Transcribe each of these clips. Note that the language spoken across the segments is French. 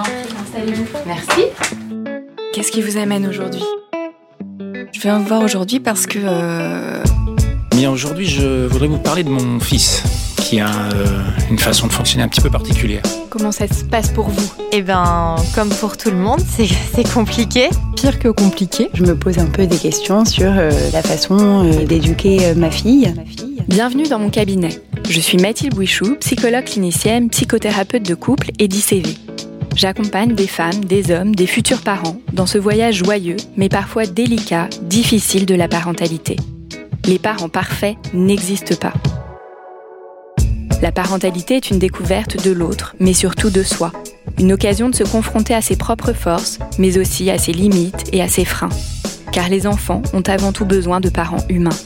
en prie, installez-vous. Merci. Qu'est-ce qui vous amène aujourd'hui? Je viens vous voir aujourd'hui parce que... euh, Mais aujourd'hui, je voudrais vous parler de mon fils, qui a euh, une façon de fonctionner un petit peu particulière. comment ça se passe pour vous? Eh ben, comme pour tout le monde, c'est compliqué. Pire que compliqué. Je me pose un peu des questions sur euh, la façon euh, d'éduquer euh, ma fille. Bienvenue dans mon cabinet. Je suis Mathilde Bouichou, psychologue clinicienne, psychothérapeute de couple et d'ICV. J'accompagne des femmes, des hommes, des futurs parents dans ce voyage joyeux, mais parfois délicat, difficile de la parentalité. Les parents parfaits n'existent pas. La parentalité est une découverte de l'autre, mais surtout de soi. Une occasion de se confronter à ses propres forces, mais aussi à ses limites et à ses freins. Car les enfants ont avant tout besoin de parents humains.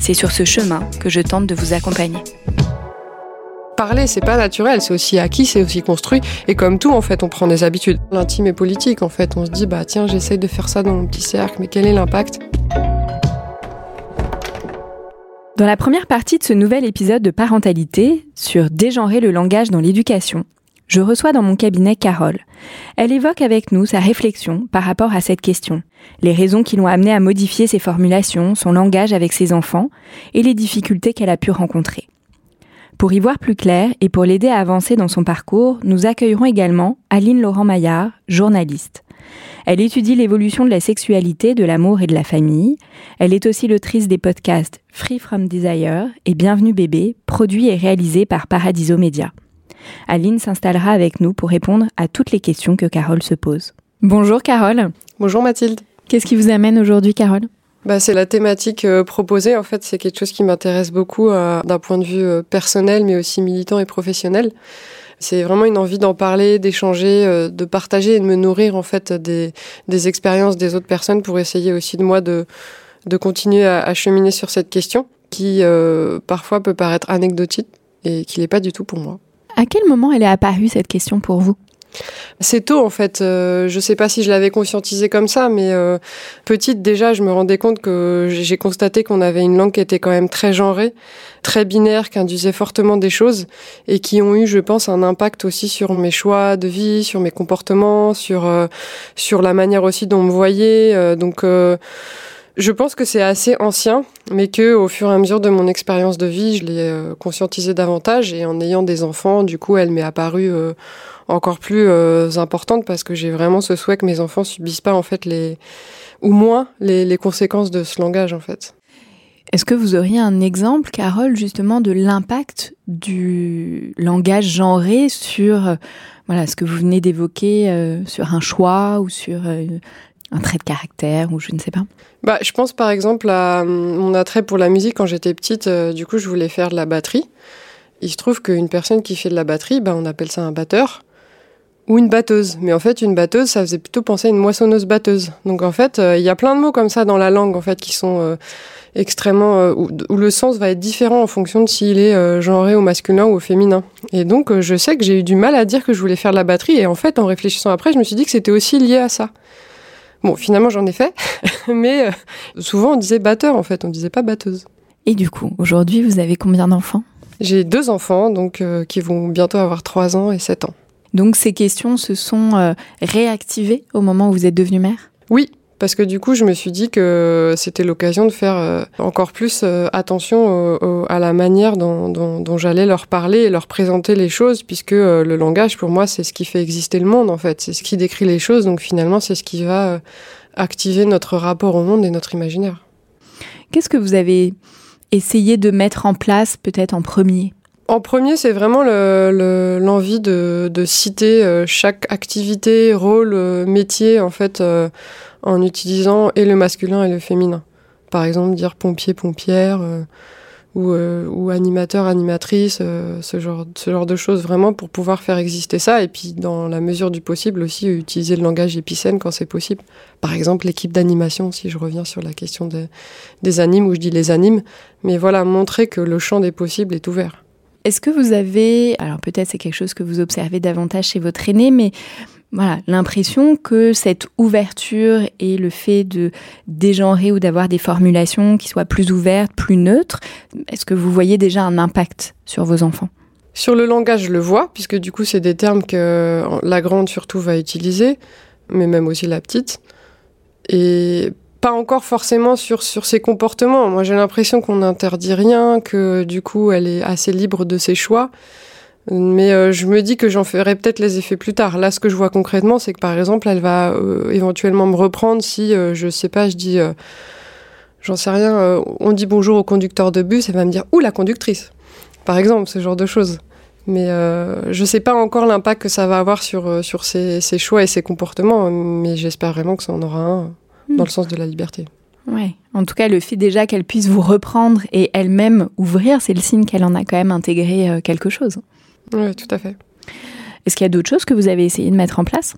C'est sur ce chemin que je tente de vous accompagner. Parler, c'est pas naturel, c'est aussi acquis, c'est aussi construit. Et comme tout, en fait, on prend des habitudes. L'intime est politique, en fait. On se dit, bah tiens, j'essaye de faire ça dans mon petit cercle, mais quel est l'impact? Dans la première partie de ce nouvel épisode de parentalité, sur dégenrer le langage dans l'éducation, je reçois dans mon cabinet Carole. Elle évoque avec nous sa réflexion par rapport à cette question, les raisons qui l'ont amenée à modifier ses formulations, son langage avec ses enfants et les difficultés qu'elle a pu rencontrer. Pour y voir plus clair et pour l'aider à avancer dans son parcours, nous accueillerons également Aline Laurent Maillard, journaliste. Elle étudie l'évolution de la sexualité, de l'amour et de la famille. Elle est aussi l'autrice des podcasts Free From Desire et Bienvenue bébé, produits et réalisés par Paradiso Media. Aline s'installera avec nous pour répondre à toutes les questions que Carole se pose. Bonjour Carole. Bonjour Mathilde. Qu'est-ce qui vous amène aujourd'hui Carole? Bah, c'est la thématique euh, proposée. En fait, c'est quelque chose qui m'intéresse beaucoup euh, d'un point de vue euh, personnel, mais aussi militant et professionnel. C'est vraiment une envie d'en parler, d'échanger, de partager et de me nourrir en fait des, des expériences des autres personnes pour essayer aussi de moi de, de continuer à, à cheminer sur cette question qui parfois peut paraître anecdotique et qui l'est pas du tout pour moi. À quel moment elle est apparue cette question pour vous? C'est tôt en fait. Euh, je sais pas si je l'avais conscientisé comme ça, mais euh, petite déjà, je me rendais compte que j'ai constaté qu'on avait une langue qui était quand même très genrée, très binaire, qui induisait fortement des choses et qui ont eu, je pense, un impact aussi sur mes choix de vie, sur mes comportements, sur euh, sur la manière aussi dont on me voyait. Euh, donc euh, je pense que c'est assez ancien, mais que au fur et à mesure de mon expérience de vie, je l'ai euh, conscientisé davantage et en ayant des enfants, du coup, elle m'est apparue euh, encore plus euh, importante parce que j'ai vraiment ce souhait que mes enfants subissent pas en fait les ou moins les, conséquences de ce langage en fait. Est-ce que vous auriez un exemple, Carole, justement, de l'impact du langage genré sur euh, voilà, ce que vous venez d'évoquer, sur un choix ou sur un trait de caractère ou je ne sais pas Bah, je pense par exemple à hum, mon attrait pour la musique quand j'étais petite. euh, du coup, je voulais faire de la batterie. Il se trouve qu'une personne qui fait de la batterie, bah, on appelle ça un batteur ou une batteuse. Mais en fait, une batteuse, ça faisait plutôt penser à une moissonneuse batteuse. Donc en fait, euh, il y a plein de mots comme ça dans la langue en fait qui sont euh, extrêmement où, où le sens va être différent en fonction de s'il est genré au masculin ou au féminin. Et donc, je sais que j'ai eu du mal à dire que je voulais faire de la batterie. Et en fait, en réfléchissant après, je me suis dit que c'était aussi lié à ça. Bon, finalement, j'en ai fait, mais euh, souvent on disait batteur en fait, on disait pas batteuse. Et du coup, aujourd'hui, vous avez combien d'enfants? J'ai deux enfants, donc euh, qui vont bientôt avoir 3 ans et 7 ans. Donc ces questions se sont euh, réactivées au moment où vous êtes devenue mère? Oui, parce que du coup, je me suis dit que c'était l'occasion de faire euh, encore plus euh, attention au- au- à la manière dont, dont- dont j'allais leur parler et leur présenter les choses, puisque euh, le langage, pour moi, c'est ce qui fait exister le monde, en fait. C'est ce qui décrit les choses, donc finalement, c'est ce qui va activer notre rapport au monde et notre imaginaire. Qu'est-ce que vous avez essayé de mettre en place peut-être en premier? En premier, c'est vraiment le- le- l'envie de, de citer chaque activité, rôle, métier, en fait, euh, en utilisant et le masculin et le féminin. Par exemple, dire pompier, pompière, euh, ou, euh, ou animateur, animatrice, euh, ce, genre, de choses vraiment pour pouvoir faire exister ça et puis dans la mesure du possible aussi utiliser le langage épicène quand c'est possible. Par exemple l'équipe d'animation, si je reviens sur la question des animes où je dis les animes, mais voilà, montrer que le champ des possibles est ouvert. Est-ce que vous avez, alors peut-être c'est quelque chose que vous observez davantage chez votre aîné, mais voilà, l'impression que cette ouverture et le fait de dégenrer ou d'avoir des formulations qui soient plus ouvertes, plus neutres, est-ce que vous voyez déjà un impact sur vos enfants? Sur le langage, je le vois, puisque du coup, c'est des termes que la grande surtout va utiliser, mais même aussi la petite. Et pas encore forcément sur, sur ses comportements. Moi, j'ai l'impression qu'on n'interdit rien, que du coup, elle est assez libre de ses choix. Mais euh, je me dis que j'en ferai peut-être les effets plus tard. Là, ce que je vois concrètement, c'est que par exemple, elle va euh, éventuellement me reprendre si, euh, je sais pas, je dis, j'en sais rien, on dit bonjour au conducteur de bus, elle va me dire, ou la conductrice. Par exemple, ce genre de choses. Mais je sais pas encore l'impact que ça va avoir sur, sur ses, ses, choix et ses comportements, mais j'espère vraiment que ça en aura un hmm. dans le sens de la liberté. Ouais. En tout cas, le fait déjà qu'elle puisse vous reprendre et elle-même ouvrir, c'est le signe qu'elle en a quand même intégré quelque chose. Oui, tout à fait. Est-ce qu'il y a d'autres choses que vous avez essayé de mettre en place?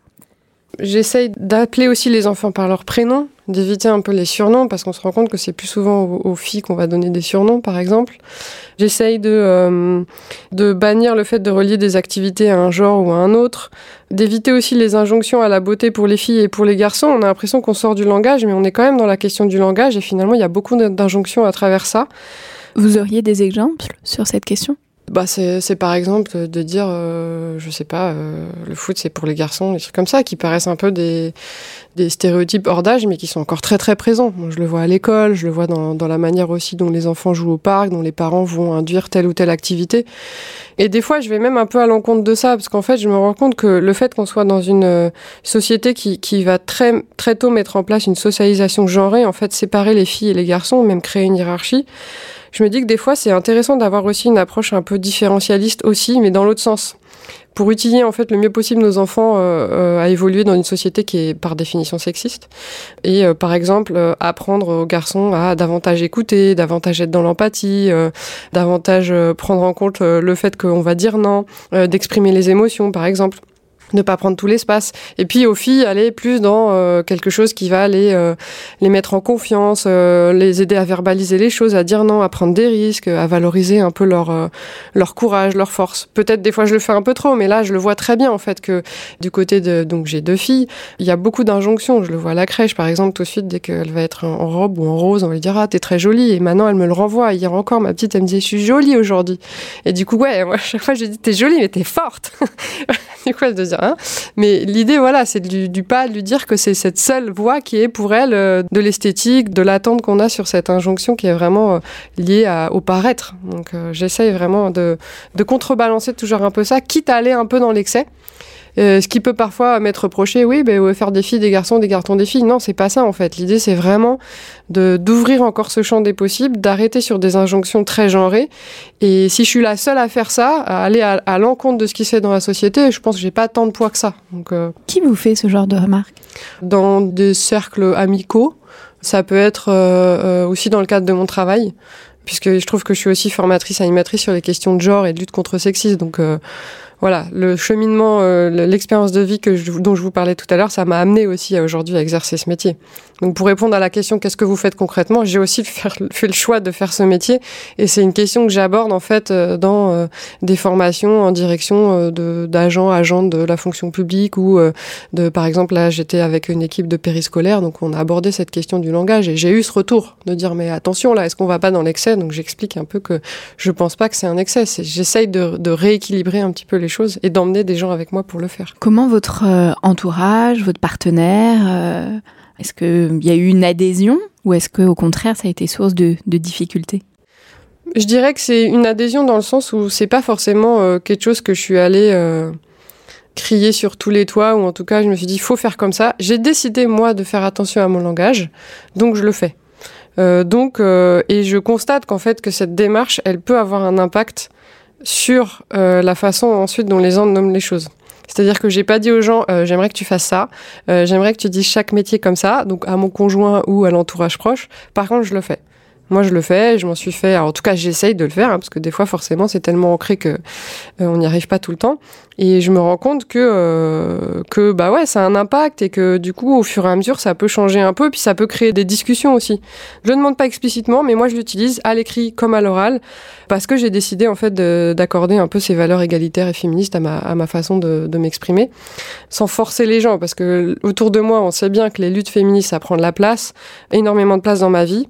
J'essaye d'appeler aussi les enfants par leur prénom, d'éviter un peu les surnoms, parce qu'on se rend compte que c'est plus souvent aux, filles qu'on va donner des surnoms, par exemple. J'essaye de, euh, de bannir le fait de relier des activités à un genre ou à un autre, d'éviter aussi les injonctions à la beauté pour les filles et pour les garçons. On a l'impression qu'on sort du langage, mais on est quand même dans la question du langage, et finalement, il y a beaucoup d'injonctions à travers ça. Vous auriez des exemples sur cette question? Bah c'est par exemple de dire, euh, je sais pas, euh, le foot c'est pour les garçons, des trucs comme ça, qui paraissent un peu des, des stéréotypes hors d'âge, mais qui sont encore très très présents. je le vois à l'école, je le vois dans, dans la manière aussi dont les enfants jouent au parc, dont les parents vont induire telle ou telle activité. Et des fois, je vais même un peu à l'encontre de ça, parce qu'en fait, je me rends compte que le fait qu'on soit dans une euh, société qui, qui va très, très tôt mettre en place une socialisation genrée, en fait, séparer les filles et les garçons, même créer une hiérarchie, je me dis que des fois, c'est intéressant d'avoir aussi une approche un peu différentialiste aussi, mais dans l'autre sens. Pour utiliser en fait le mieux possible nos enfants euh, euh, à évoluer dans une société qui est par définition sexiste. Et euh, par exemple apprendre aux garçons à davantage écouter, davantage être dans l'empathie, davantage prendre en compte le fait qu'on va dire non, d'exprimer les émotions par exemple ne pas prendre tout l'espace. Et puis aux filles, aller plus dans euh, quelque chose qui va les, euh, les mettre en confiance, euh, les aider à verbaliser les choses, à dire non, à prendre des risques, à valoriser un peu leur, leur courage, leur force. Peut-être des fois je le fais un peu trop, mais là je le vois très bien en fait que du côté de... Donc j'ai deux filles, il y a beaucoup d'injonctions. Je le vois à la crèche par exemple tout de suite, dès qu'elle va être en robe ou en rose, on lui dire ah t'es très jolie. Et maintenant elle me le renvoie. Hier encore ma petite elle me dit je suis jolie aujourd'hui. Et du coup ouais, moi chaque fois je dis t'es jolie mais t'es forte. du coup elle se dit Hein. Mais l'idée, voilà, c'est du, du, pas de lui dire que c'est cette seule voie qui est pour elle euh, de l'esthétique, de l'attente qu'on a sur cette injonction qui est vraiment euh, liée au paraître. Donc euh, j'essaye vraiment de contrebalancer toujours un peu ça, quitte à aller un peu dans l'excès. Euh, ce qui peut parfois m'être reproché, oui, ben, faire des filles, des garçons, des garçons, des filles. Non, c'est pas ça en fait. L'idée, c'est vraiment de d'ouvrir encore ce champ des possibles, d'arrêter sur des injonctions très genrées. Et si je suis la seule à faire ça, à aller à, l'encontre de ce qui se fait dans la société, je pense que j'ai pas tant de poids que ça. Donc, euh, Qui vous fait ce genre de remarques? Dans des cercles amicaux. Ça peut être euh, aussi dans le cadre de mon travail puisque je trouve que je suis aussi formatrice animatrice sur les questions de genre et de lutte contre le sexisme. Donc voilà, le cheminement, euh, l'expérience de vie que dont je vous parlais tout à l'heure, ça m'a amené aussi aujourd'hui à exercer ce métier. Donc pour répondre à la question qu'est-ce que vous faites concrètement, j'ai aussi fait le choix de faire ce métier. Et c'est une question que j'aborde en fait euh, dans euh, des formations en direction d'agents, agents de la fonction publique ou de par exemple là j'étais avec une équipe de périscolaire donc on a abordé cette question du langage. Et j'ai eu ce retour de dire mais attention là est-ce qu'on va pas dans l'excès? Donc j'explique un peu que je pense pas que c'est un excès, j'essaye de, de rééquilibrer un petit peu les choses et d'emmener des gens avec moi pour le faire. Comment votre euh, entourage, votre partenaire, euh, est-ce qu'il y a eu une adhésion ou est-ce qu'au contraire ça a été source de, difficultés? Je dirais que c'est une adhésion dans le sens où c'est pas forcément euh, quelque chose que je suis allée crier sur tous les toits ou en tout cas je me suis dit il faut faire comme ça. J'ai décidé moi de faire attention à mon langage, donc je le fais. donc, et je constate qu'en fait que cette démarche, elle peut avoir un impact sur euh, la façon ensuite dont les gens nomment les choses. C'est-à-dire que j'ai pas dit aux gens euh, j'aimerais que tu fasses ça, euh, j'aimerais que tu dises chaque métier comme ça, donc à mon conjoint ou à l'entourage proche. Par contre, je le fais. Moi, je le fais, je m'en suis fait. En tout cas, j'essaye de le faire, hein, parce que des fois, forcément, c'est tellement ancré que euh, on n'y arrive pas tout le temps. Et je me rends compte que euh, que bah ouais, ça a un impact et que du coup, au fur et à mesure, ça peut changer un peu, puis ça peut créer des discussions aussi. Je ne demande pas explicitement, mais moi, je l'utilise à l'écrit comme à l'oral, parce que j'ai décidé en fait d'accorder un peu ces valeurs égalitaires et féministes à ma, façon de, de m'exprimer, sans forcer les gens, parce que autour de moi, on sait bien que les luttes féministes, ça prend de la place, énormément de place dans ma vie.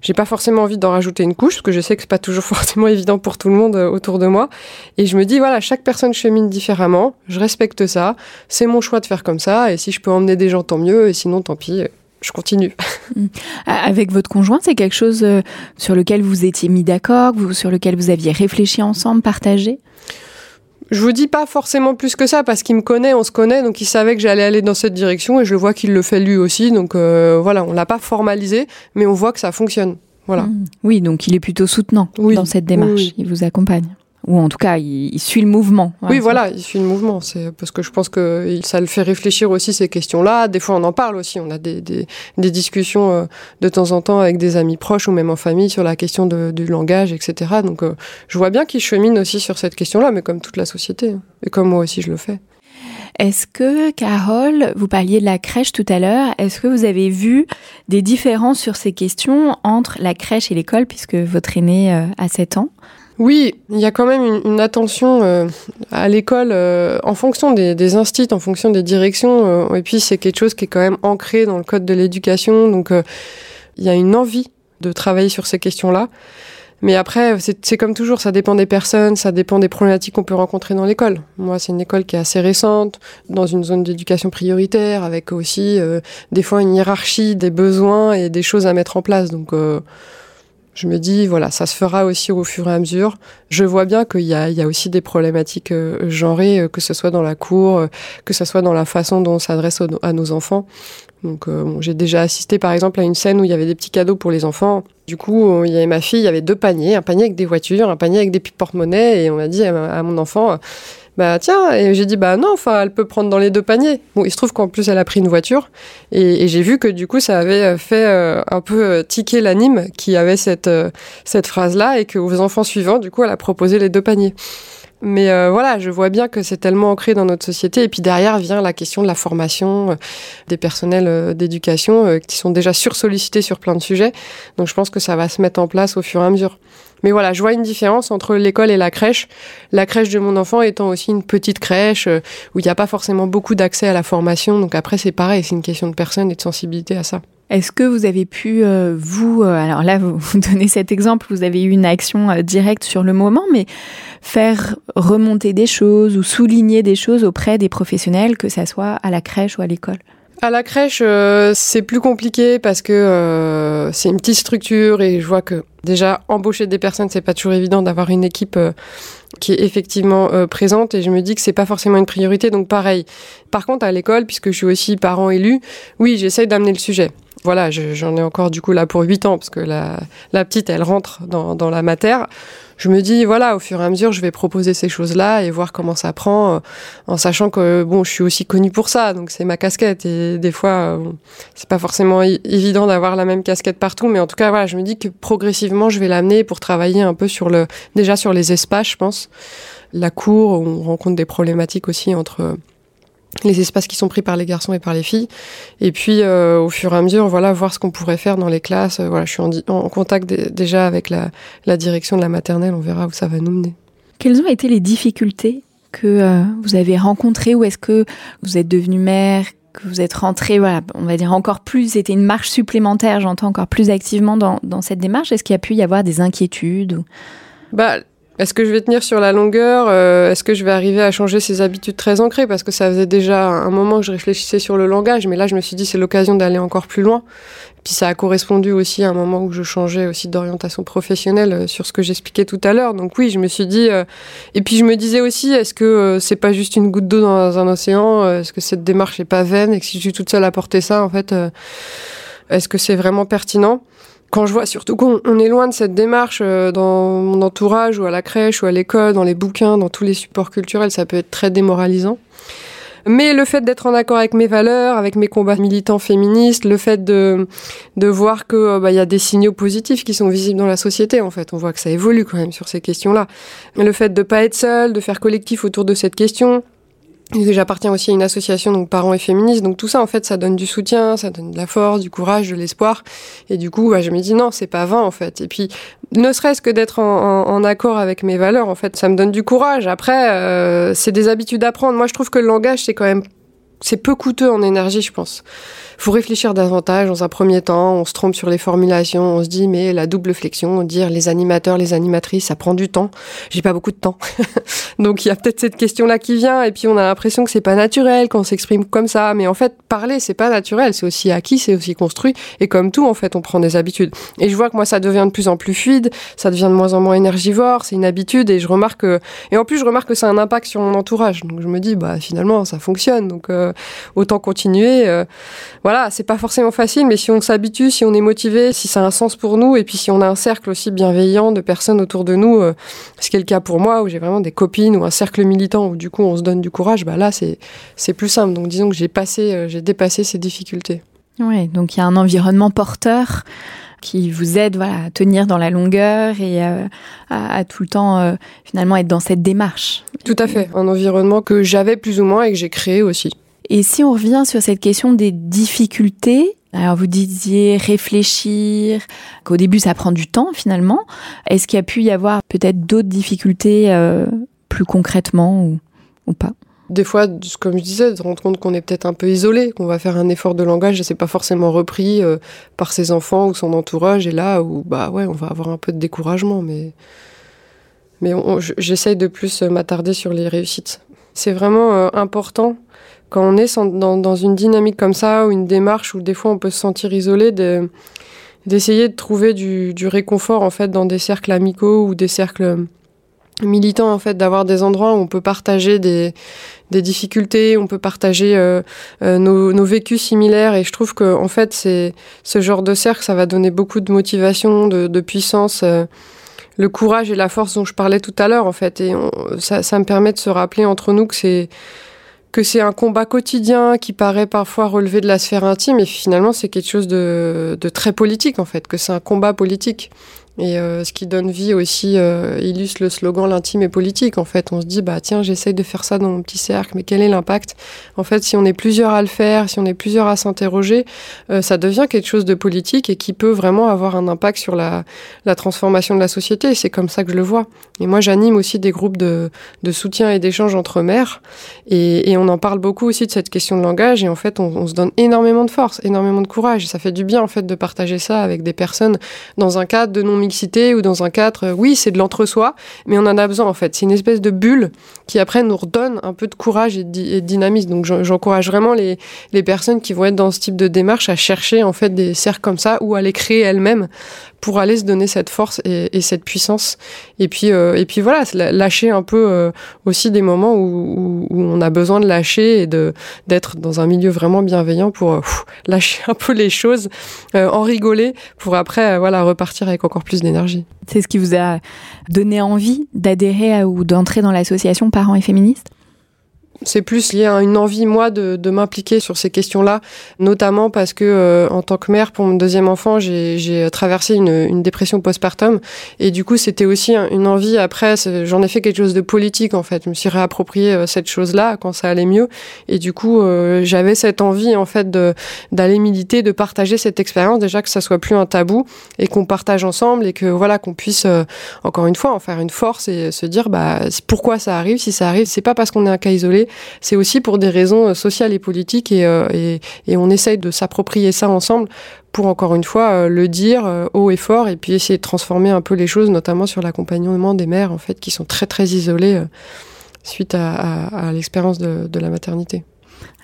J'ai pas forcément envie d'en rajouter une couche, parce que je sais que c'est pas toujours forcément évident pour tout le monde euh, autour de moi. Et je me dis, voilà, chaque personne chemine différemment, je respecte ça, c'est mon choix de faire comme ça, et si je peux emmener des gens, tant mieux, et sinon, tant pis, je continue. Mm. Avec votre conjoint, c'est quelque chose euh, sur lequel vous étiez mis d'accord, sur lequel vous aviez réfléchi ensemble, partagé? Je vous dis pas forcément plus que ça parce qu'il me connaît, on se connaît, donc il savait que j'allais aller dans cette direction et je vois qu'il le fait lui aussi. Donc euh, voilà, on l'a pas formalisé, mais on voit que ça fonctionne. Voilà. Mm. Oui, donc il est plutôt soutenant dans cette démarche. Il vous accompagne ou en tout cas, il, suit le mouvement. oui, voilà, il suit le mouvement. C'est parce que je pense que ça le fait réfléchir aussi ces questions-là. Des fois, on en parle aussi. On a des, des, des, discussions euh, de temps en temps avec des amis proches ou même en famille sur la question de, du langage, etc. Donc, euh, je vois bien qu'il chemine aussi sur cette question-là, mais comme toute la société, hein. et comme moi aussi je le fais. Est-ce que, Carole, vous parliez de la crèche tout à l'heure, est-ce que vous avez vu des différences sur ces questions entre la crèche et l'école, puisque votre aîné euh, a 7 ans? Oui, il y a quand même une, attention euh, à l'école euh, en fonction des, des instituts, en fonction des directions. Euh, et puis c'est quelque chose qui est quand même ancré dans le code de l'éducation. Donc il y a une envie de travailler sur ces questions-là. Mais après, c'est comme toujours, ça dépend des personnes, ça dépend des problématiques qu'on peut rencontrer dans l'école. Moi, c'est une école qui est assez récente, dans une zone d'éducation prioritaire, avec aussi des fois une hiérarchie des besoins et des choses à mettre en place. Donc je me dis, voilà, ça se fera aussi au fur et à mesure. Je vois bien qu'il y a, il y a aussi des problématiques euh, genrées, euh, que ce soit dans la cour, euh, que ce soit dans la façon dont on s'adresse à nos enfants. Donc, bon, j'ai déjà assisté par exemple à une scène où il y avait des petits cadeaux pour les enfants. Du coup, il y avait ma fille, il y avait deux paniers, un panier avec des voitures, un panier avec des porte-monnaies, et on a dit à mon enfant, bah tiens, et j'ai dit bah non, enfin elle peut prendre dans les deux paniers. Bon, il se trouve qu'en plus elle a pris une voiture et, j'ai vu que du coup ça avait euh, fait euh, un peu euh, tiquer l'anime qui avait cette cette phrase là et que aux enfants suivants du coup elle a proposé les deux paniers. Mais voilà, je vois bien que c'est tellement ancré dans notre société. Et puis derrière vient la question de la formation des personnels d'éducation qui sont déjà sursollicités sur plein de sujets. Donc je pense que ça va se mettre en place au fur et à mesure. Mais voilà, je vois une différence entre l'école et la crèche. La crèche de mon enfant étant aussi une petite crèche euh, où il n'y a pas forcément beaucoup d'accès à la formation. Donc après, c'est pareil, c'est une question de personne et de sensibilité à ça. Est-ce que vous avez pu, euh, vous, euh, alors là, vous, donnez cet exemple, vous avez eu une action directe sur le moment, mais faire remonter des choses ou souligner des choses auprès des professionnels, que ça soit à la crèche ou à l'école? À la crèche, euh, c'est plus compliqué parce que euh, c'est une petite structure et je vois que déjà embaucher des personnes, c'est pas toujours évident d'avoir une équipe euh, qui est effectivement présente et je me dis que c'est pas forcément une priorité. Donc pareil. Par contre, à l'école, puisque je suis aussi parent élu, oui, j'essaye d'amener le sujet. Voilà, j'en ai encore du coup là pour 8 ans parce que la, la petite, elle rentre dans, dans la matière. Je me dis voilà, au fur et à mesure, je vais proposer ces choses-là et voir comment ça prend, euh, en sachant que bon, je suis aussi connue pour ça, donc c'est ma casquette. Et des fois, euh, c'est pas forcément évident d'avoir la même casquette partout, mais en tout cas voilà, je me dis que progressivement, je vais l'amener pour travailler un peu sur le, déjà sur les espaces, je pense, la cour, on rencontre des problématiques aussi entre les espaces qui sont pris par les garçons et par les filles. Et puis, euh, au fur et à mesure, voilà, voir ce qu'on pourrait faire dans les classes. voilà, je suis en, contact déjà avec la, direction de la maternelle. On verra où ça va nous mener. Quelles ont été les difficultés que euh, vous avez rencontrées ou est-ce que vous êtes devenu mère, que vous êtes rentré, voilà, on va dire encore plus, c'était une marche supplémentaire, j'entends encore plus activement dans, dans cette démarche. Est-ce qu'il y a pu y avoir des inquiétudes ou... bah, est-ce que je vais tenir sur la longueur euh, Est-ce que je vais arriver à changer ces habitudes très ancrées? Parce que ça faisait déjà un moment que je réfléchissais sur le langage, mais là je me suis dit c'est l'occasion d'aller encore plus loin. Puis ça a correspondu aussi à un moment où je changeais aussi d'orientation professionnelle euh, sur ce que j'expliquais tout à l'heure. Donc oui, je me suis dit. Euh, et puis je me disais aussi, est-ce que c'est pas juste une goutte d'eau dans un océan Est-ce que cette démarche est pas vaine Et que si je suis toute seule à porter ça, en fait, est-ce que c'est vraiment pertinent? Quand je vois surtout qu'on est loin de cette démarche euh, dans mon entourage ou à la crèche ou à l'école, dans les bouquins, dans tous les supports culturels, ça peut être très démoralisant. Mais le fait d'être en accord avec mes valeurs, avec mes combats militants féministes, le fait de, de voir que bah, il y a des signaux positifs qui sont visibles dans la société, en fait, on voit que ça évolue quand même sur ces questions-là. Le fait de pas être seul, de faire collectif autour de cette question, J'appartiens aussi à une association, donc parents et féministes. Donc tout ça, en fait, ça donne du soutien, ça donne de la force, du courage, de l'espoir. Et du coup, bah, je me dis non, c'est pas vain, en fait. Et puis, ne serait-ce que d'être en, accord avec mes valeurs, en fait, ça me donne du courage. Après, euh, c'est des habitudes à prendre. Moi, je trouve que le langage, c'est quand même, c'est peu coûteux en énergie, je pense faut réfléchir davantage dans un premier temps. On se trompe sur les formulations. On se dit, mais la double flexion, dire les animateurs, les animatrices, ça prend du temps. J'ai pas beaucoup de temps. Donc il y a peut-être cette question-là qui vient. Et puis on a l'impression que c'est pas naturel quand on s'exprime comme ça. Mais en fait, parler, c'est pas naturel. C'est aussi acquis, c'est aussi construit. Et comme tout, en fait, on prend des habitudes. Et je vois que moi, ça devient de plus en plus fluide. Ça devient de moins en moins énergivore. C'est une habitude. Et je remarque que, et en plus, je remarque que ça a un impact sur mon entourage. Donc je me dis, bah finalement, ça fonctionne. Donc euh, autant continuer. Euh, voilà, c'est pas forcément facile, mais si on s'habitue, si on est motivé, si ça a un sens pour nous, et puis si on a un cercle aussi bienveillant de personnes autour de nous, euh, ce qui est le cas pour moi, où j'ai vraiment des copines ou un cercle militant où du coup on se donne du courage, bah là c'est c'est plus simple. Donc disons que j'ai passé, euh, j'ai dépassé ces difficultés. Oui, donc il y a un environnement porteur qui vous aide voilà, à tenir dans la longueur et euh, à, à, tout le temps euh, finalement être dans cette démarche. Tout à fait, un environnement que j'avais plus ou moins et que j'ai créé aussi. Et si on revient sur cette question des difficultés, alors vous disiez réfléchir, qu'au début ça prend du temps finalement. Est-ce qu'il y a pu y avoir peut-être d'autres difficultés euh, plus concrètement ou, pas? Des fois, comme je disais, de se rendre compte qu'on est peut-être un peu isolé, qu'on va faire un effort de langage et c'est pas forcément repris euh, par ses enfants ou son entourage. Et là, où bah ouais, on va avoir un peu de découragement, mais mais j'essaye de plus m'attarder sur les réussites. C'est vraiment euh, important quand on est dans, une dynamique comme ça, ou une démarche où des fois on peut se sentir isolé, de, d'essayer de trouver du, réconfort en fait dans des cercles amicaux ou des cercles militants en fait, d'avoir des endroits où on peut partager des, difficultés, on peut partager euh, euh, nos, vécus similaires et je trouve que en fait ce genre de cercle ça va donner beaucoup de motivation, de, puissance. Euh, le courage et la force dont je parlais tout à l'heure en fait et ça me permet de se rappeler entre nous que c'est que c'est un combat quotidien qui paraît parfois relever de la sphère intime et finalement c'est quelque chose de, de, très politique en fait, que c'est un combat politique. Et euh, ce qui donne vie aussi euh, illustre le slogan l'intime est politique. En fait, on se dit bah tiens j'essaye de faire ça dans mon petit cercle, mais quel est l'impact? En fait, si on est plusieurs à le faire, si on est plusieurs à s'interroger, euh, ça devient quelque chose de politique et qui peut vraiment avoir un impact sur la, la transformation de la société. C'est comme ça que je le vois. Et moi, j'anime aussi des groupes de, de soutien et d'échange entre mères, et, et, on en parle beaucoup aussi de cette question de langage. Et en fait, on, on se donne énormément de force, énormément de courage. Et ça fait du bien en fait de partager ça avec des personnes dans un cadre de non mixité ou dans un cadre, euh, oui, c'est de l'entre-soi, mais on en a besoin en fait. C'est une espèce de bulle qui après nous redonne un peu de courage et de, dynamisme. Donc j'encourage vraiment les, les personnes qui vont être dans ce type de démarche à chercher en fait des cercles comme ça ou à les créer elles-mêmes pour aller se donner cette force et, et cette puissance. Et puis, euh, et puis voilà, lâcher un peu euh, aussi des moments où, où, on a besoin de lâcher et de d'être dans un milieu vraiment bienveillant pour euh, lâcher un peu les choses, euh, en rigoler, pour après euh, voilà repartir avec encore plus d'énergie. C'est ce qui vous a donné envie d'adhérer ou d'entrer dans l'association Parents et Féministes? C'est plus lié à une envie, moi, de, de m'impliquer sur ces questions-là, notamment parce que, euh, en tant que mère, pour mon deuxième enfant, j'ai traversé une, une dépression postpartum. Et du coup, c'était aussi une envie, après, j'en ai fait quelque chose de politique, en fait. Je me suis réapproprié euh, cette chose-là quand ça allait mieux. Et du coup, euh, j'avais cette envie, en fait, d'aller militer, de partager cette expérience, déjà que ça soit plus un tabou et qu'on partage ensemble et que, voilà, qu'on puisse, euh, encore une fois, en faire une force et se dire, bah, pourquoi ça arrive, si ça arrive. C'est pas parce qu'on est un cas isolé c'est aussi pour des raisons euh, sociales et politiques et, euh, et, on essaye de s'approprier ça ensemble pour encore une fois euh, le dire haut et fort et puis essayer de transformer un peu les choses, notamment sur l'accompagnement des mères en fait qui sont très très isolées suite à, l'expérience de, la maternité.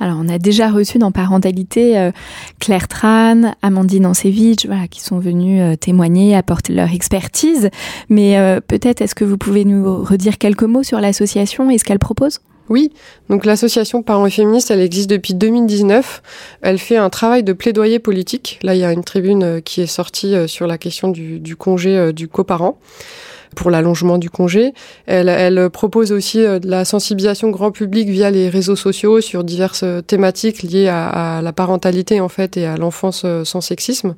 Alors, on a déjà reçu dans Parentalité Claire Tran, Amandine Ancevich, voilà, qui sont venus euh, témoigner, apporter leur expertise. Mais peut-être, est-ce que vous pouvez nous redire quelques mots sur l'association et ce qu'elle propose? Oui, donc l'association Parents et Féministes, elle existe depuis 2019. Elle fait un travail de plaidoyer politique. Là, il y a une tribune qui est sortie sur la question du, du congé du coparent pour l'allongement du congé. Elle, propose aussi de la sensibilisation grand public via les réseaux sociaux sur diverses thématiques liées à, la parentalité en fait et à l'enfance sans sexisme.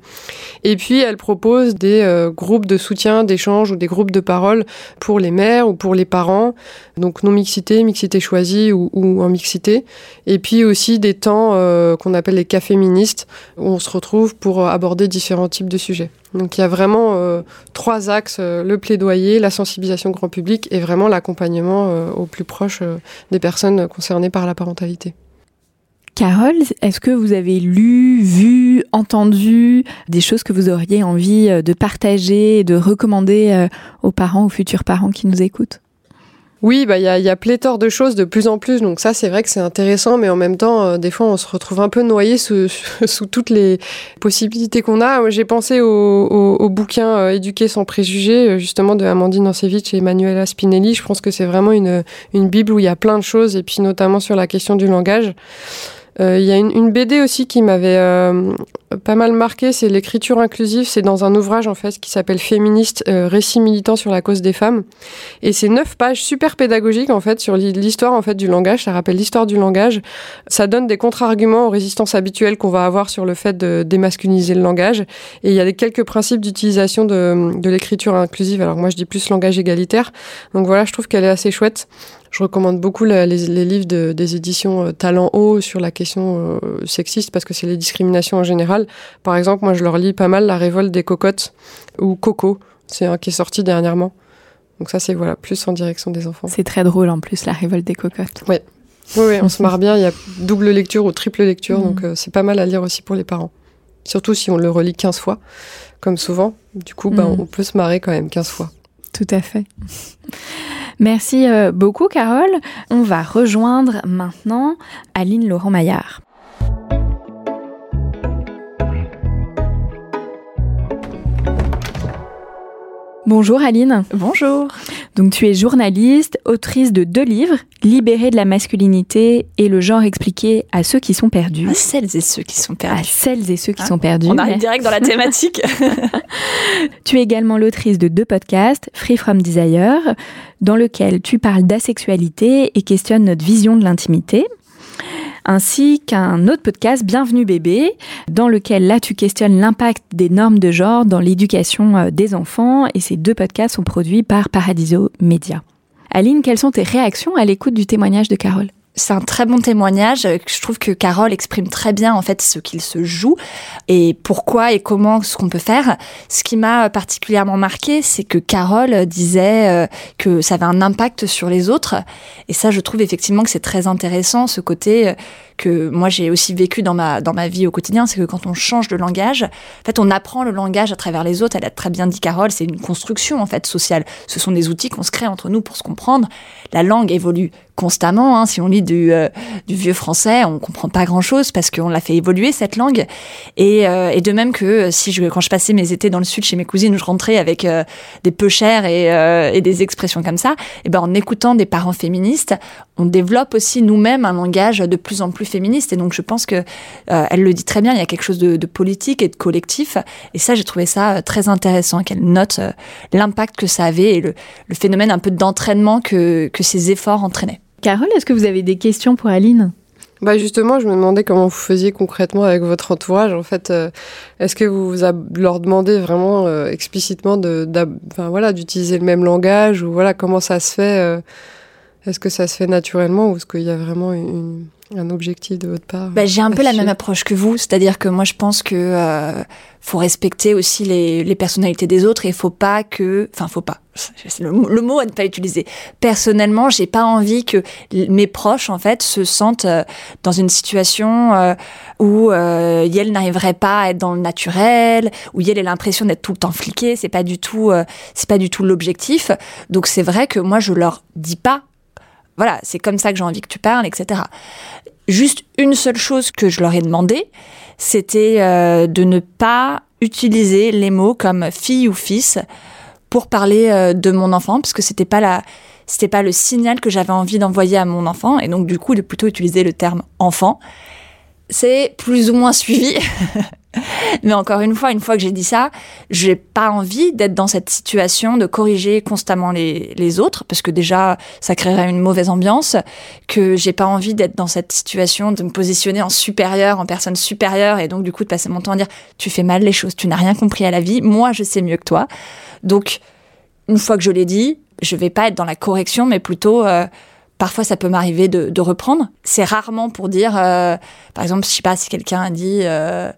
Et puis elle propose des groupes de soutien, d'échange ou des groupes de parole pour les mères ou pour les parents, donc non mixité, mixité choisie ou, ou en mixité. Et puis aussi des temps qu'on appelle les cafés féministes où on se retrouve pour aborder différents types de sujets. Donc il y a vraiment euh, trois axes, euh, le plaidoyer, la sensibilisation grand public et vraiment l'accompagnement euh, au plus proche des personnes concernées par la parentalité. Carole, est-ce que vous avez lu, vu, entendu des choses que vous auriez envie de partager de recommander aux parents, aux futurs parents qui nous écoutent? Oui, bah il y a, y pléthore de choses de plus en plus, donc ça c'est vrai que c'est intéressant, mais en même temps, euh, des fois on se retrouve un peu noyé sous, toutes les possibilités qu'on a. J'ai pensé au, au, au bouquin euh, Éduquer sans préjugés, euh, justement de Amandine Ancevich et Emmanuela Spinelli. Je pense que c'est vraiment une, bible où il y a plein de choses, et puis notamment sur la question du langage. Il y a une, une, BD aussi qui m'avait pas mal marqué, c'est l'écriture inclusive. C'est dans un ouvrage en fait qui s'appelle Féministe, euh, récit militant sur la cause des femmes. Et c'est neuf pages super pédagogiques en fait sur l'histoire en fait du langage. Ça rappelle l'histoire du langage. Ça donne des contre-arguments aux résistances habituelles qu'on va avoir sur le fait de démasculiniser le langage. Et il y a quelques principes d'utilisation de, de l'écriture inclusive. Alors moi je dis plus langage égalitaire. Donc voilà, je trouve qu'elle est assez chouette. Je recommande beaucoup les, les, livres de, des éditions euh, Talent Haut sur la question euh, sexiste parce que c'est les discriminations en général. Par exemple, moi je leur lis pas mal La révolte des cocottes ou Coco, c'est un qui est sorti dernièrement. Donc ça c'est voilà, plus en direction des enfants. C'est très drôle en plus, La révolte des cocottes. Oui, oui, on se marre bien, il y a double lecture ou triple lecture, mmh. donc euh, c'est pas mal à lire aussi pour les parents. Surtout si on le relit 15 fois, comme souvent. Du coup, mmh. bah, on peut se marrer quand même 15 fois. Tout à fait. Merci euh, beaucoup, Carole. On va rejoindre maintenant Aline Laurent-Maillard. Bonjour Aline. Bonjour. Donc tu es journaliste, autrice de deux livres, Libérée de la masculinité et le genre expliqué à ceux qui sont perdus. À celles et ceux qui sont perdus. À celles et ceux qui hein sont perdus. On arrive direct dans la thématique. tu es également l'autrice de deux podcasts, Free From Desire, dans lequel tu parles d'asexualité et questionnes notre vision de l'intimité ainsi qu'un autre podcast, Bienvenue bébé, dans lequel là tu questionnes l'impact des normes de genre dans l'éducation euh, des enfants et ces deux podcasts sont produits par Paradiso Media. Aline, quelles sont tes réactions à l'écoute du témoignage de Carole? C'est un très bon témoignage. Je trouve que Carole exprime très bien en fait ce qu'il se joue et pourquoi et comment ce qu'on peut faire. Ce qui m'a particulièrement marqué, c'est que Carole disait euh, que ça avait un impact sur les autres et ça, je trouve effectivement que c'est très intéressant ce côté euh, que moi j'ai aussi vécu dans ma dans ma vie au quotidien, c'est que quand on change de langage, en fait, on apprend le langage à travers les autres. Elle a très bien dit Carole, c'est une construction en fait sociale. Ce sont des outils qu'on se crée entre nous pour se comprendre. La langue évolue constamment. Hein. Si on lit du, euh, du vieux français, on comprend pas grand-chose parce qu'on l'a fait évoluer cette langue. Et, euh, et, de même que si je, quand je passais mes étés dans le sud chez mes cousines, je rentrais avec euh, des peu chers et, euh, et, des expressions comme ça, et ben en écoutant des parents féministes, on développe aussi nous-mêmes un langage de plus en plus féministe. Et donc je pense que elle le dit très bien. Il y a quelque chose de, de politique et de collectif. Et ça, j'ai trouvé ça très intéressant qu'elle note l'impact que ça avait et le, le phénomène un peu d'entraînement que, que ces efforts entraînaient. Carole, est-ce que vous avez des questions pour Aline? Bah justement, je me demandais comment vous faisiez concrètement avec votre entourage. En fait, euh, est-ce que vous leur demandez vraiment euh, explicitement de, enfin, voilà, d'utiliser le même langage ou voilà comment ça se fait euh, Est-ce que ça se fait naturellement ou est-ce qu'il y a vraiment une, un objectif de votre part bah, J'ai un peu la même approche que vous, c'est-à-dire que moi je pense que euh, faut respecter aussi les, les, personnalités des autres et faut pas que, enfin faut pas, c'est le, le, mot à ne pas utiliser. Personnellement, j'ai pas envie que mes proches en fait se sentent euh, dans une situation euh, où euh, Yel n'arriverait pas à être dans le naturel, où Yel ait l'impression d'être tout le temps fliqué. C'est pas du tout, euh, c'est pas du tout l'objectif. Donc c'est vrai que moi je leur dis pas voilà, c'est comme ça que j'ai envie que tu parles, etc. Juste une seule chose que je leur ai demandé, c'était euh, de ne pas utiliser les mots comme fille ou fils pour parler euh, de mon enfant, parce que c'était pas la, c'était pas le signal que j'avais envie d'envoyer à mon enfant, et donc du coup de plutôt utiliser le terme enfant. C'est plus ou moins suivi. Mais encore une fois, une fois que j'ai dit ça, j'ai pas envie d'être dans cette situation de corriger constamment les, les, autres, parce que déjà, ça créerait une mauvaise ambiance, que j'ai pas envie d'être dans cette situation de me positionner en supérieur, en personne supérieure, et donc du coup de passer mon temps à dire, tu fais mal les choses, tu n'as rien compris à la vie, moi je sais mieux que toi. Donc, une fois que je l'ai dit, je vais pas être dans la correction, mais plutôt... Euh, Parfois, ça peut m'arriver de, de, reprendre. C'est rarement pour dire, euh, par exemple, je sais pas si quelqu'un a dit euh,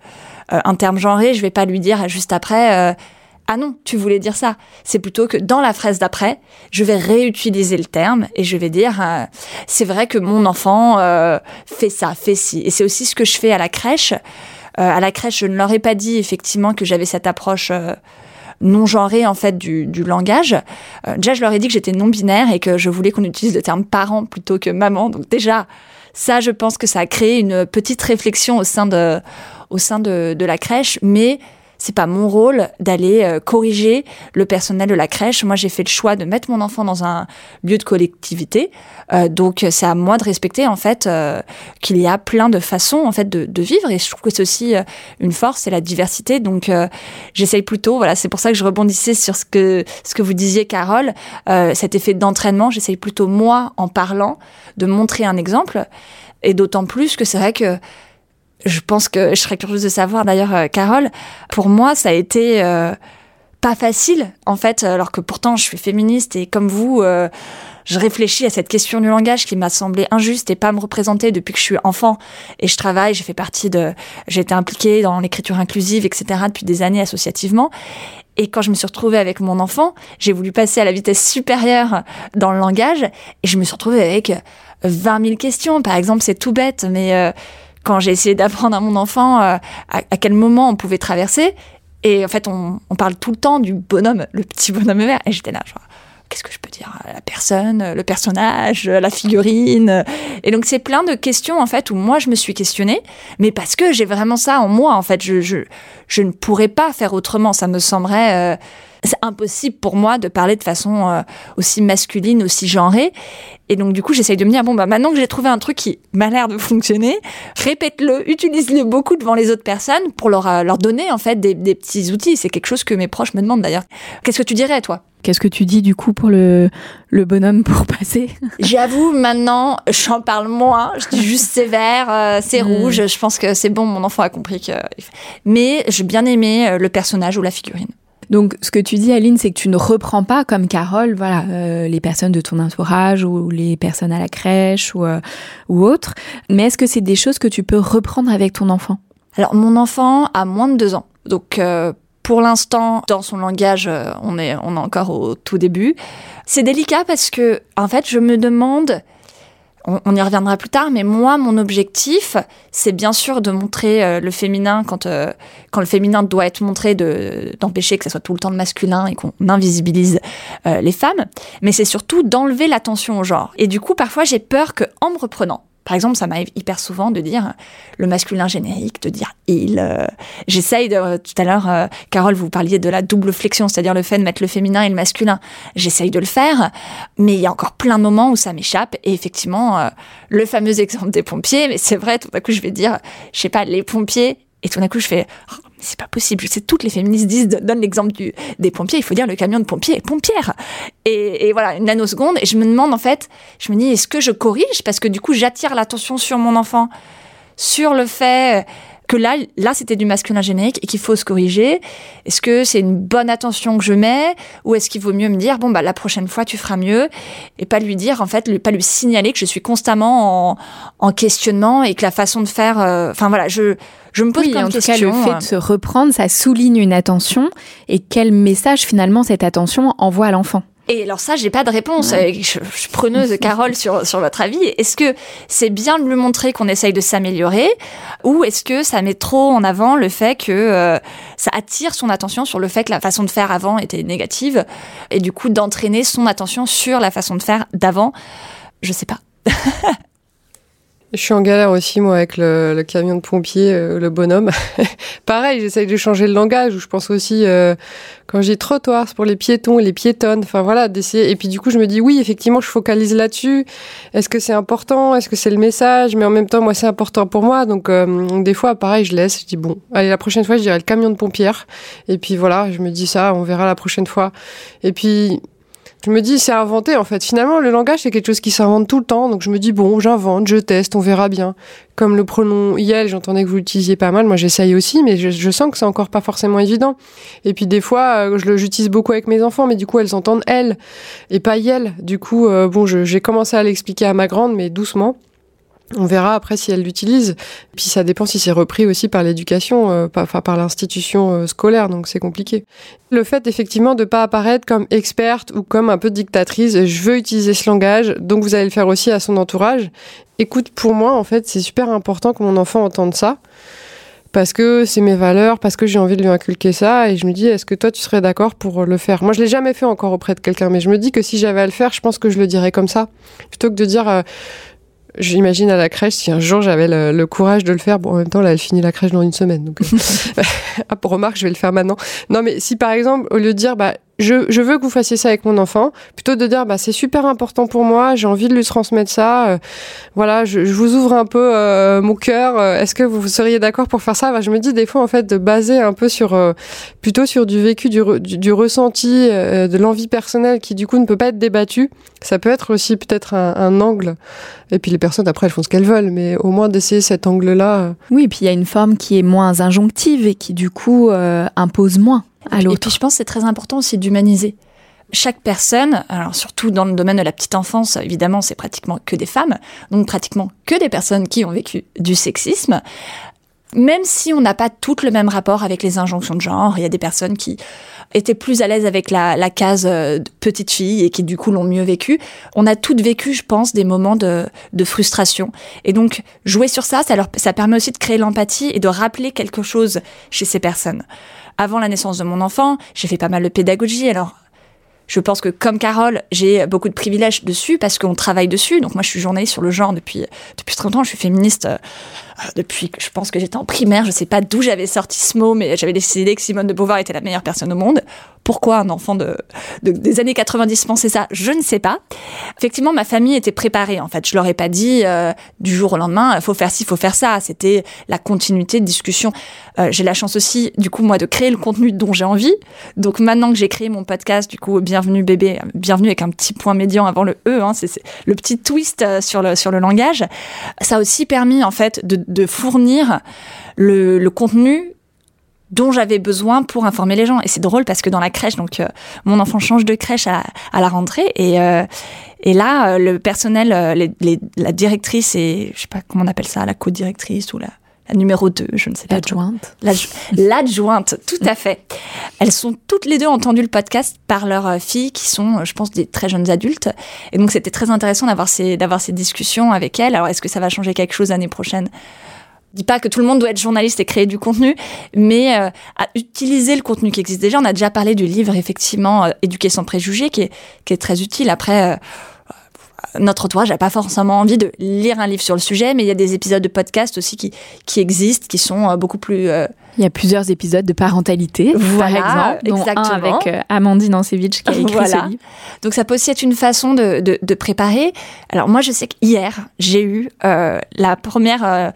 euh, un terme genré, je vais pas lui dire juste après. ah non, tu voulais dire ça. C'est plutôt que dans la phrase d'après, je vais réutiliser le terme et je vais dire c'est vrai que mon enfant fait ça, fait ci. Et c'est aussi ce que je fais à la crèche. à la crèche, je ne leur ai pas dit effectivement que j'avais cette approche non genré en fait du, du langage. Euh, déjà, je leur ai dit que j'étais non binaire et que je voulais qu'on utilise le terme parent plutôt que maman. Donc déjà, ça, je pense que ça a créé une petite réflexion au sein de, au sein de, de la crèche, mais c'est pas mon rôle d'aller euh, corriger le personnel de la crèche. Moi, j'ai fait le choix de mettre mon enfant dans un lieu de collectivité. Euh, donc, c'est à moi de respecter en fait euh, qu'il y a plein de façons en fait de, de vivre. Et je trouve que c'est aussi une force, c'est la diversité. Donc, j'essaye plutôt. Voilà, c'est pour ça que je rebondissais sur ce que ce que vous disiez, Carole. cet effet d'entraînement, j'essaye plutôt moi en parlant de montrer un exemple. Et d'autant plus que c'est vrai que je pense que je serais curieuse de savoir d'ailleurs, euh, Carole, pour moi, ça a été euh, pas facile, en fait, alors que pourtant je suis féministe et comme vous, euh, je réfléchis à cette question du langage qui m'a semblé injuste et pas me représenter depuis que je suis enfant. Et je travaille, j'ai fait partie de, j'ai été impliquée dans l'écriture inclusive, etc. depuis des années associativement. Et quand je me suis retrouvée avec mon enfant, j'ai voulu passer à la vitesse supérieure dans le langage et je me suis retrouvée avec 20 000 questions. Par exemple, c'est tout bête, mais quand j'ai essayé d'apprendre à mon enfant euh, à, quel moment on pouvait traverser. Et en fait, on, parle tout le temps du bonhomme, le petit bonhomme vert. Et j'étais là, genre, qu'est-ce que je peux dire La personne, le personnage, la figurine. Et donc, c'est plein de questions, en fait, où moi, je me suis questionnée, mais parce que j'ai vraiment ça en moi, en fait. Je, ne pourrais pas faire autrement. Ça me semblerait... Euh, impossible pour moi de parler de façon euh, aussi masculine, aussi genrée. Et donc, du coup, j'essaye de me dire, bon, bah, maintenant que j'ai trouvé un truc qui m'a l'air de fonctionner, répète-le, utilise-le beaucoup devant les autres personnes pour leur, euh, leur donner, en fait, des petits outils. C'est quelque chose que mes proches me demandent d'ailleurs. Qu'est-ce que tu dirais, toi? Qu'est-ce que tu dis du coup pour le, le bonhomme pour passer? J'avoue, maintenant, j'en parle moins. Je dis juste c'est vert, euh, c'est hmm. rouge. Je pense que c'est bon, mon enfant a compris que. Mais j'ai bien aimé le personnage ou la figurine. Donc, ce que tu dis, Aline, c'est que tu ne reprends pas comme Carole, voilà, euh, les personnes de ton entourage ou les personnes à la crèche ou, euh, ou autres. Mais est-ce que c'est des choses que tu peux reprendre avec ton enfant? Alors, mon enfant a moins de deux ans. Donc, euh, pour l'instant, dans son langage, on est, on est encore au tout début. C'est délicat parce que, en fait, je me demande on, y reviendra plus tard, mais moi, mon objectif, c'est bien sûr de montrer euh, le féminin quand, euh, quand le féminin doit être montré, d'empêcher que ça soit tout le temps le masculin et qu'on invisibilise euh, les femmes, mais c'est surtout d'enlever l'attention au genre. Et du coup, parfois, j'ai peur que, en me reprenant, par exemple, ça m'arrive hyper souvent de dire le masculin générique, de dire il. Euh, j'essaye de. Tout à l'heure, euh, Carole, vous parliez de la double flexion, c'est-à-dire le fait de mettre le féminin et le masculin. J'essaye de le faire, mais il y a encore plein de moments où ça m'échappe. Et effectivement, euh, le fameux exemple des pompiers, mais c'est vrai, tout d'un coup, je vais dire, je sais pas, les pompiers. Et tout d'un coup, je fais, oh, c'est pas possible. Je sais, toutes les féministes disent, donnent l'exemple des pompiers. Il faut dire le camion de pompiers est pompière. Et, et, voilà, une nanoseconde. Et je me demande, en fait, je me dis, est-ce que je corrige? Parce que du coup, j'attire l'attention sur mon enfant, sur le fait que là, là c'était du masculin générique et qu'il faut se corriger. Est-ce que c'est une bonne attention que je mets ou est-ce qu'il vaut mieux me dire bon bah la prochaine fois tu feras mieux et pas lui dire en fait, pas lui signaler que je suis constamment en, en questionnement et que la façon de faire, euh, enfin voilà, je je me pose oui, plein en de questions. Tout cas, le fait de se reprendre, ça souligne une attention et quel message finalement cette attention envoie à l'enfant. Et alors ça, j'ai pas de réponse. Je, je suis preneuse, Carole, sur, sur votre avis. Est-ce que c'est bien de lui montrer qu'on essaye de s'améliorer ou est-ce que ça met trop en avant le fait que euh, ça attire son attention sur le fait que la façon de faire avant était négative et du coup d'entraîner son attention sur la façon de faire d'avant? Je sais pas. Je suis en galère aussi, moi, avec le, le camion de pompier, euh, le bonhomme. Pareil, j'essaye de changer le langage, où je pense aussi, euh, quand j'ai trottoir, c'est pour les piétons et les piétonnes, enfin voilà, d'essayer. Et puis du coup, je me dis, oui, effectivement, je focalise là-dessus. Est-ce que c'est important? Est-ce que c'est le message? Mais en même temps, moi, c'est important pour moi. Donc, euh, des fois, pareil, je laisse, je dis, bon, allez, la prochaine fois, je dirai le camion de pompière. Et puis voilà, je me dis ça, on verra la prochaine fois. Et puis, je me dis, c'est inventé en fait. Finalement, le langage, c'est quelque chose qui s'invente tout le temps. Donc je me dis, bon, j'invente, je teste, on verra bien. Comme le pronom IEL, j'entendais que vous l'utilisiez pas mal. Moi, j'essaye aussi, mais je, je, sens que c'est encore pas forcément évident. Et puis des fois, euh, je l'utilise beaucoup avec mes enfants, mais du coup, elles entendent elle et pas IEL. Du coup, euh, bon, j'ai commencé à l'expliquer à ma grande, mais doucement. On verra après si elle l'utilise. Puis ça dépend si c'est repris aussi par l'éducation, euh, par, l'institution euh, scolaire, donc c'est compliqué. Le fait effectivement de pas apparaître comme experte ou comme un peu dictatrice, je veux utiliser ce langage, donc vous allez le faire aussi à son entourage. Écoute, pour moi en fait, c'est super important que mon enfant entende ça. Parce que c'est mes valeurs, parce que j'ai envie de lui inculquer ça, et je me dis, est-ce que toi tu serais d'accord pour le faire? Moi, je l'ai jamais fait encore auprès de quelqu'un, mais je me dis que si j'avais à le faire, je pense que je le dirais comme ça, plutôt que de dire, euh, J'imagine à la crèche, si un jour j'avais le, le, courage de le faire, bon, en même temps, là, elle finit la crèche dans une semaine. Donc, euh, ah, pour remarque, je vais le faire maintenant. Non, mais si par exemple, au lieu de dire, bah, je, je, veux que vous fassiez ça avec mon enfant, plutôt de dire bah c'est super important pour moi, j'ai envie de lui transmettre ça. Euh, voilà, je, je, vous ouvre un peu euh, mon cœur. Euh, est-ce que vous seriez d'accord pour faire ça? Bah, Je me dis des fois en fait de baser un peu sur euh, plutôt sur du vécu, du, du, ressenti, de l'envie personnelle qui du coup ne peut pas être débattu. Ça peut être aussi peut-être un, un, angle. Et puis les personnes après elles font ce qu'elles veulent, mais au moins d'essayer cet angle-là. Oui, et puis il y a une forme qui est moins injonctive et qui du coup impose moins. Et puis je pense que c'est très important aussi d'humaniser. Chaque personne, alors surtout dans le domaine de la petite enfance, évidemment, c'est pratiquement que des femmes, donc pratiquement que des personnes qui ont vécu du sexisme. Même si on n'a pas toutes le même rapport avec les injonctions de genre, il y a des personnes qui étaient plus à l'aise avec la, la case de petite fille et qui du coup l'ont mieux vécu. On a toutes vécu, je pense, des moments de, de frustration. Et donc jouer sur ça, ça, leur, ça permet aussi de créer l'empathie et de rappeler quelque chose chez ces personnes avant la naissance de mon enfant, j'ai fait pas mal de pédagogie. Alors, je pense que comme Carole, j'ai beaucoup de privilèges dessus parce qu'on travaille dessus. Donc moi, je suis journaliste sur le genre depuis depuis 30 ans. Je suis féministe euh, depuis que je pense que j'étais en primaire. Je sais pas d'où j'avais sorti ce mot, mais j'avais décidé que Simone de Beauvoir était la meilleure personne au monde. Pourquoi un enfant de, de, des années 90 pensait ça? Je ne sais pas. Effectivement, ma famille était préparée. En fait, je leur ai pas dit euh, du jour au lendemain, faut faire ci, faut faire ça. C'était la continuité de discussion. Euh, j'ai la chance aussi, du coup, moi, de créer le contenu dont j'ai envie. Donc maintenant que j'ai créé mon podcast, du coup, bienvenue bébé, bienvenue avec un petit point médian avant le e, hein, c'est le petit twist euh, sur le sur le langage. Ça a aussi permis en fait de, de fournir le, contenu dont j'avais besoin pour informer les gens. Et c'est drôle parce que dans la crèche, donc euh, mon enfant change de crèche à, la rentrée et euh, et là euh, le personnel, la directrice et je sais pas comment on appelle ça, la co-directrice ou la, la numéro 2, je ne sais pas. L'adjointe. L'adjointe, tout à fait. Elles sont toutes les deux entendues le podcast par leurs filles qui sont, je pense, des très jeunes adultes. Et donc c'était très intéressant d'avoir ces, d'avoir ces discussions avec elles. Alors est-ce que ça va changer quelque chose l'année prochaine? Je dis pas que tout le monde doit être journaliste et créer du contenu, mais euh, à utiliser le contenu qui existe déjà. On a déjà parlé du livre, effectivement, euh, Éduquer sans préjugés, qui est, qui est très utile. Après, euh, notre entourage n'a pas forcément envie de lire un livre sur le sujet, mais il y a des épisodes de podcast aussi qui, qui existent, qui sont beaucoup plus... Euh... Il y a plusieurs épisodes de parentalité, voilà, par exemple, dont exactement. un avec euh, Amandine Ancevich qui a écrit voilà. ce livre. Donc ça peut aussi être une façon de, de, de préparer. Alors moi, je sais qu'hier, j'ai eu euh, la première euh,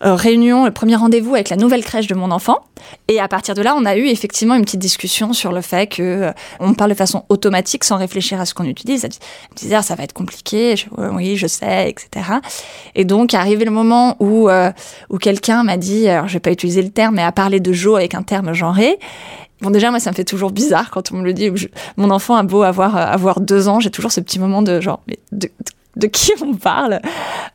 réunion, le premier rendez-vous avec la nouvelle crèche de mon enfant. Et à partir de là, on a eu effectivement une petite discussion sur le fait que euh, on parle de façon automatique sans réfléchir à ce qu'on utilise. Elle me disait, ah, ça va être compliqué. Je, oui, je sais, etc. Et donc, arrivé le moment où, où quelqu'un m'a dit, alors je vais pas utiliser le terme, mais à parler de Jo avec un terme genré. Bon, déjà, moi, ça me fait toujours bizarre quand on me le dit. Mon enfant a beau avoir, avoir deux ans, j'ai toujours ce petit moment de genre, mais de, de de qui on parle?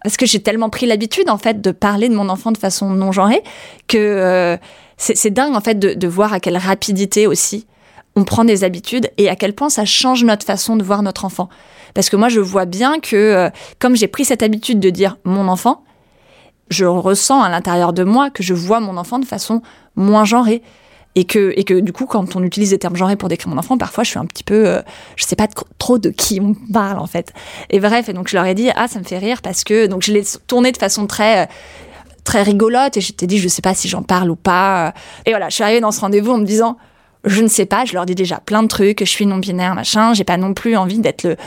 Parce que j'ai tellement pris l'habitude en fait de parler de mon enfant de façon non genrée que euh, c'est dingue en fait de, de, voir à quelle rapidité aussi on prend des habitudes et à quel point ça change notre façon de voir notre enfant parce que moi je vois bien que euh, comme j'ai pris cette habitude de dire mon enfant je ressens à l'intérieur de moi que je vois mon enfant de façon moins genrée. Et que et que du coup quand on utilise des termes genrés pour décrire mon enfant parfois je suis un petit peu euh, je sais pas trop de qui on parle en fait. Et bref et donc je leur ai dit ah ça me fait rire parce que donc je l'ai tourné de façon très très rigolote et je t'ai dit je sais pas si j'en parle ou pas et voilà je suis arrivée dans ce rendez-vous en me disant je ne sais pas je leur dis déjà plein de trucs je suis non binaire machin j'ai pas non plus envie d'être le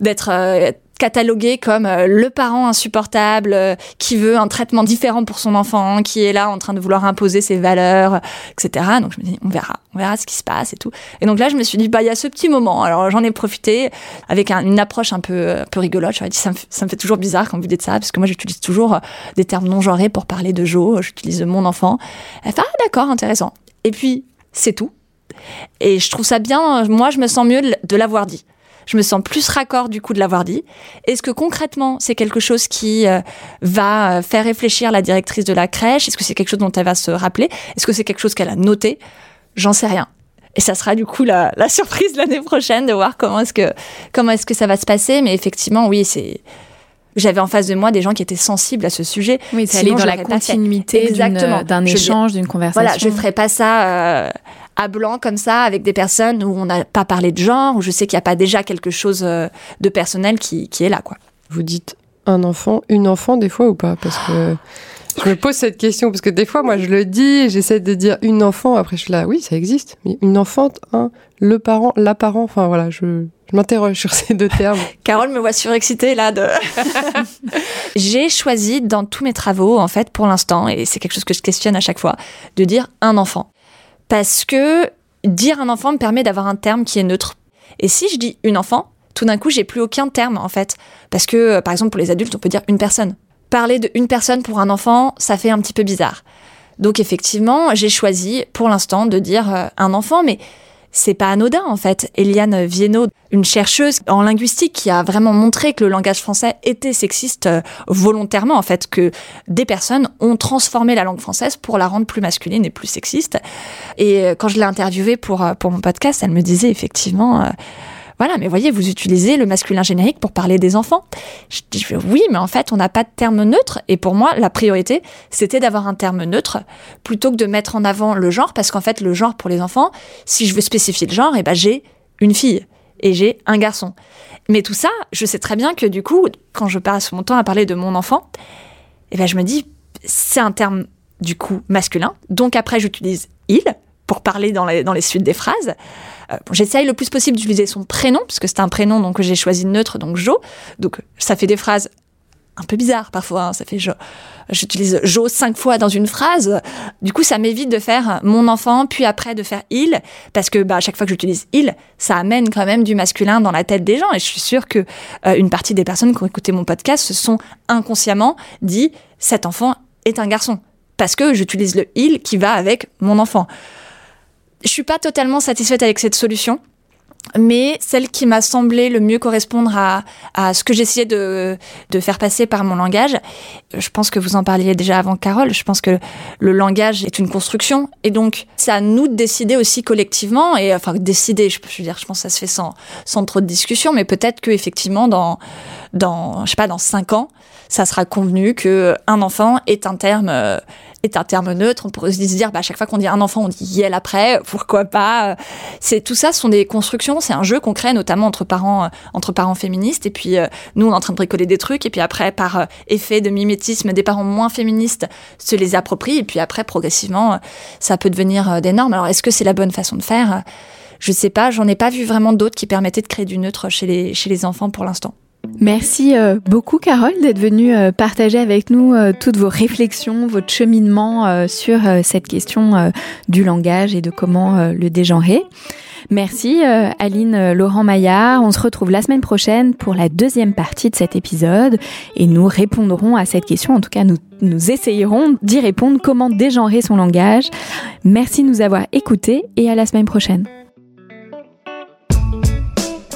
d'être euh, catalogué comme euh, le parent insupportable euh, qui veut un traitement différent pour son enfant, qui est là en train de vouloir imposer ses valeurs, etc. Donc je me dis, on verra, on verra ce qui se passe et tout. Et donc là, je me suis dit, bah il y a ce petit moment. Alors j'en ai profité avec une approche un peu, un peu rigolote. Je me dit, ça me, ça me fait toujours bizarre quand vous dites ça, parce que moi j'utilise toujours des termes non genrés pour parler de Jo. J'utilise mon enfant. Elle fait, ah d'accord, intéressant. Et puis c'est tout. Et je trouve ça bien. Moi, je me sens mieux de l'avoir dit je me sens plus raccord du coup de l'avoir dit. Est-ce que concrètement, c'est quelque chose qui euh, va euh, faire réfléchir la directrice de la crèche? Est-ce que c'est quelque chose dont elle va se rappeler? Est-ce que c'est quelque chose qu'elle a noté? J'en sais rien. Et ça sera du coup la, la surprise l'année prochaine de voir comment est-ce que comment est-ce que ça va se passer. Mais effectivement, oui, c'est j'avais en face de moi des gens qui étaient sensibles à ce sujet. Oui, c'est aller dans la continuité d'un échange, d'une conversation. Voilà, je ferais pas ça euh, à blanc comme ça avec des personnes où on n'a pas parlé de genre, où je sais qu'il n'y a pas déjà quelque chose euh, de personnel qui, qui est là, quoi. Vous dites un enfant, une enfant des fois ou pas? Parce que je me pose cette question parce que des fois, moi, je le dis, j'essaie de dire une enfant. Après, je suis là, oui, ça existe. Mais une enfant, un, le parent, la parent. Enfin, voilà, je, je m'interroge sur ces deux termes. Carole me voit surexcitée là. De... J'ai choisi dans tous mes travaux, en fait, pour l'instant, et c'est quelque chose que je questionne à chaque fois, de dire un enfant parce que dire un enfant me permet d'avoir un terme qui est neutre. Et si je dis une enfant, tout d'un coup, j'ai plus aucun terme en fait, parce que euh, par exemple pour les adultes, on peut dire une personne. Parler de une personne pour un enfant, ça fait un petit peu bizarre. Donc effectivement, j'ai choisi pour l'instant de dire euh, un enfant, mais c'est pas anodin en fait. Eliane Viennot, une chercheuse en linguistique qui a vraiment montré que le langage français était sexiste euh, volontairement en fait, que des personnes ont transformé la langue française pour la rendre plus masculine et plus sexiste. Et euh, quand je l'ai interviewée pour, euh, pour mon podcast, elle me disait effectivement voilà, mais voyez, vous utilisez le masculin générique pour parler des enfants. Je dis oui, mais en fait, on n'a pas de terme neutre. Et pour moi, la priorité, c'était d'avoir un terme neutre plutôt que de mettre en avant le genre, parce qu'en fait, le genre pour les enfants, si je veux spécifier le genre, eh ben, j'ai une fille et j'ai un garçon. Mais tout ça, je sais très bien que du coup, quand je passe mon temps à parler de mon enfant, eh ben, je me dis, c'est un terme du coup masculin. Donc après, j'utilise il pour parler dans les, dans les suites des phrases. Euh, J'essaye le plus possible d'utiliser son prénom, puisque c'est un prénom donc j'ai choisi neutre, donc Jo. Donc ça fait des phrases un peu bizarres parfois. Hein. Ça fait Jo. J'utilise Jo cinq fois dans une phrase. Du coup, ça m'évite de faire mon enfant, puis après de faire il, parce que bah, à chaque fois que j'utilise il, ça amène quand même du masculin dans la tête des gens. Et je suis sûre que euh, une partie des personnes qui ont écouté mon podcast se sont inconsciemment dit cet enfant est un garçon, parce que j'utilise le il qui va avec mon enfant. Je suis pas totalement satisfaite avec cette solution mais celle qui m'a semblé le mieux correspondre à, à ce que j'essayais de, de faire passer par mon langage. Je pense que vous en parliez déjà avant Carole, je pense que le langage est une construction, et donc c'est à nous de décider aussi collectivement, et enfin décider, je, veux dire, je pense que ça se fait sans, sans trop de discussion, mais peut-être que effectivement dans, dans, je sais pas, dans cinq ans, ça sera convenu que un enfant est un terme euh, est un terme neutre. On pourrait se dire, bah, à chaque fois qu'on dit un enfant, on dit yel après. Pourquoi pas C'est tout ça sont des constructions. C'est un jeu qu'on crée notamment entre parents euh, entre parents féministes. Et puis euh, nous, on est en train de bricoler des trucs. Et puis après, par effet de mimétisme, des parents moins féministes se les approprient. Et puis après, progressivement, ça peut devenir des normes. Alors, est-ce que c'est la bonne façon de faire? Je sais pas. J'en ai pas vu vraiment d'autres qui permettaient de créer du neutre chez les chez les enfants pour l'instant. Merci euh, beaucoup Carole d'être venue euh, partager avec nous euh, toutes vos réflexions, votre cheminement sur cette question du langage et de comment le dégenrer. Merci Aline Laurent Maillard. On se retrouve la semaine prochaine pour la deuxième partie de cet épisode et nous répondrons à cette question. En tout cas, nous, nous essayerons d'y répondre comment dégenrer son langage. Merci de nous avoir écoutés et à la semaine prochaine.